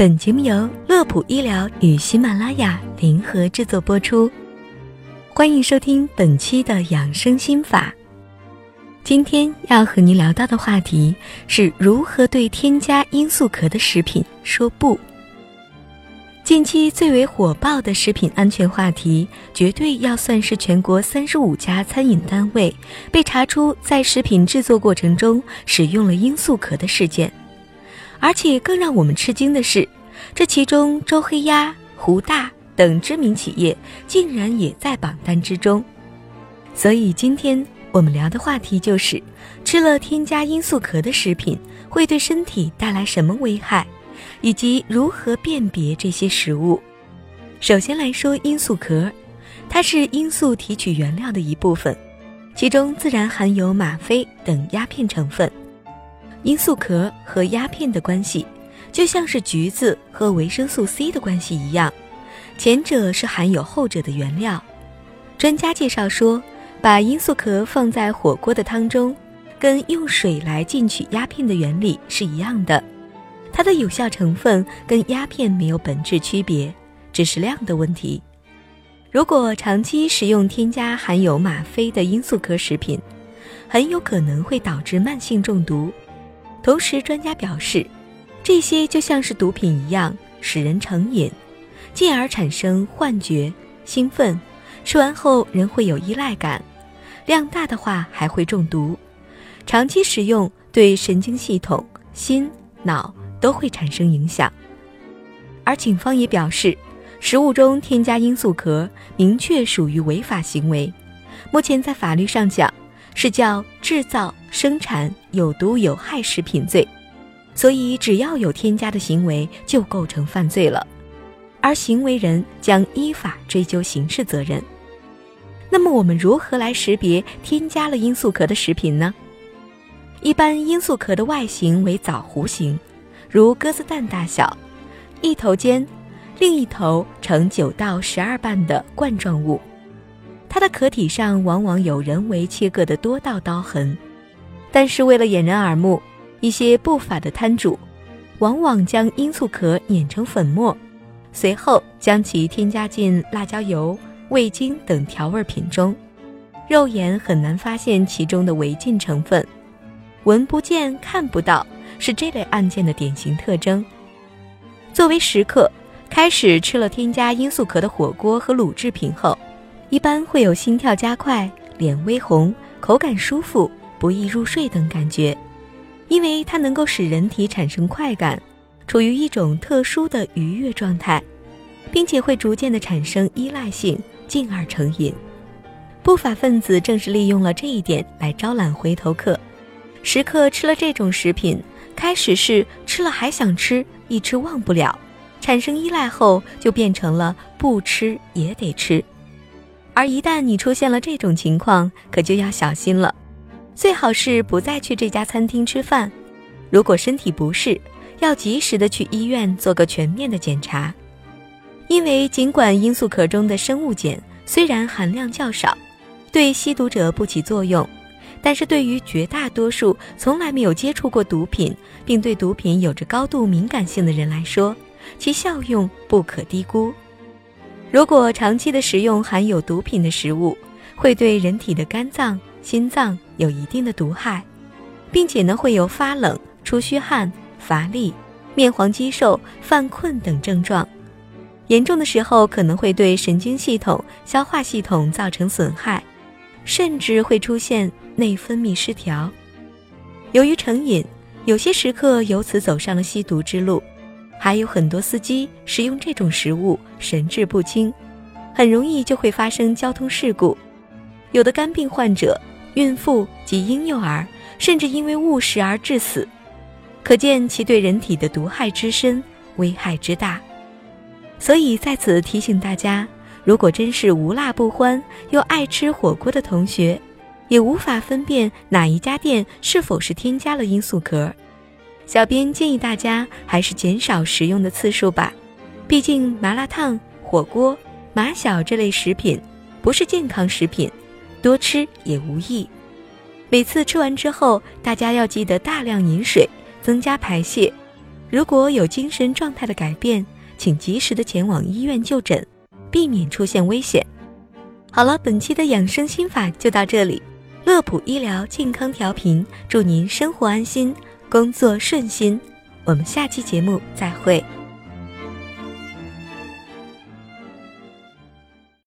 本节目由乐普医疗与喜马拉雅联合制作播出，欢迎收听本期的养生心法。今天要和您聊到的话题是如何对添加罂粟壳的食品说不。近期最为火爆的食品安全话题，绝对要算是全国三十五家餐饮单位被查出在食品制作过程中使用了罂粟壳的事件。而且更让我们吃惊的是，这其中周黑鸭、胡大等知名企业竟然也在榜单之中。所以今天我们聊的话题就是，吃了添加罂粟壳的食品会对身体带来什么危害，以及如何辨别这些食物。首先来说罂粟壳，它是罂粟提取原料的一部分，其中自然含有吗啡等鸦片成分。罂粟壳和鸦片的关系，就像是橘子和维生素 C 的关系一样，前者是含有后者的原料。专家介绍说，把罂粟壳放在火锅的汤中，跟用水来进取鸦片的原理是一样的，它的有效成分跟鸦片没有本质区别，只是量的问题。如果长期食用添加含有吗啡的罂粟壳食品，很有可能会导致慢性中毒。同时，专家表示，这些就像是毒品一样，使人成瘾，进而产生幻觉、兴奋，吃完后人会有依赖感，量大的话还会中毒。长期使用对神经系统、心、脑都会产生影响。而警方也表示，食物中添加罂粟壳，明确属于违法行为。目前在法律上讲。是叫制造、生产有毒有害食品罪，所以只要有添加的行为就构成犯罪了，而行为人将依法追究刑事责任。那么我们如何来识别添加了罂粟壳的食品呢？一般罂粟壳的外形为枣弧形，如鸽子蛋大小，一头尖，另一头呈九到十二瓣的冠状物。它的壳体上往往有人为切割的多道刀痕，但是为了掩人耳目，一些不法的摊主往往将罂粟壳碾成粉末，随后将其添加进辣椒油、味精等调味品中，肉眼很难发现其中的违禁成分，闻不见、看不到，是这类案件的典型特征。作为食客，开始吃了添加罂粟壳的火锅和卤制品后。一般会有心跳加快、脸微红、口感舒服、不易入睡等感觉，因为它能够使人体产生快感，处于一种特殊的愉悦状态，并且会逐渐的产生依赖性，进而成瘾。不法分子正是利用了这一点来招揽回头客，食客吃了这种食品，开始是吃了还想吃，一吃忘不了，产生依赖后就变成了不吃也得吃。而一旦你出现了这种情况，可就要小心了，最好是不再去这家餐厅吃饭。如果身体不适，要及时的去医院做个全面的检查。因为尽管罂粟壳中的生物碱虽然含量较少，对吸毒者不起作用，但是对于绝大多数从来没有接触过毒品，并对毒品有着高度敏感性的人来说，其效用不可低估。如果长期的食用含有毒品的食物，会对人体的肝脏、心脏有一定的毒害，并且呢会有发冷、出虚汗、乏力、面黄肌瘦、犯困等症状，严重的时候可能会对神经系统、消化系统造成损害，甚至会出现内分泌失调。由于成瘾，有些食客由此走上了吸毒之路。还有很多司机食用这种食物神志不清，很容易就会发生交通事故。有的肝病患者、孕妇及婴幼儿甚至因为误食而致死，可见其对人体的毒害之深、危害之大。所以在此提醒大家：如果真是无辣不欢又爱吃火锅的同学，也无法分辨哪一家店是否是添加了罂粟壳。小编建议大家还是减少食用的次数吧，毕竟麻辣烫、火锅、麻小这类食品不是健康食品，多吃也无益。每次吃完之后，大家要记得大量饮水，增加排泄，如果有精神状态的改变，请及时的前往医院就诊，避免出现危险。好了，本期的养生心法就到这里。乐普医疗健康调频，祝您生活安心，工作顺心。我们下期节目再会。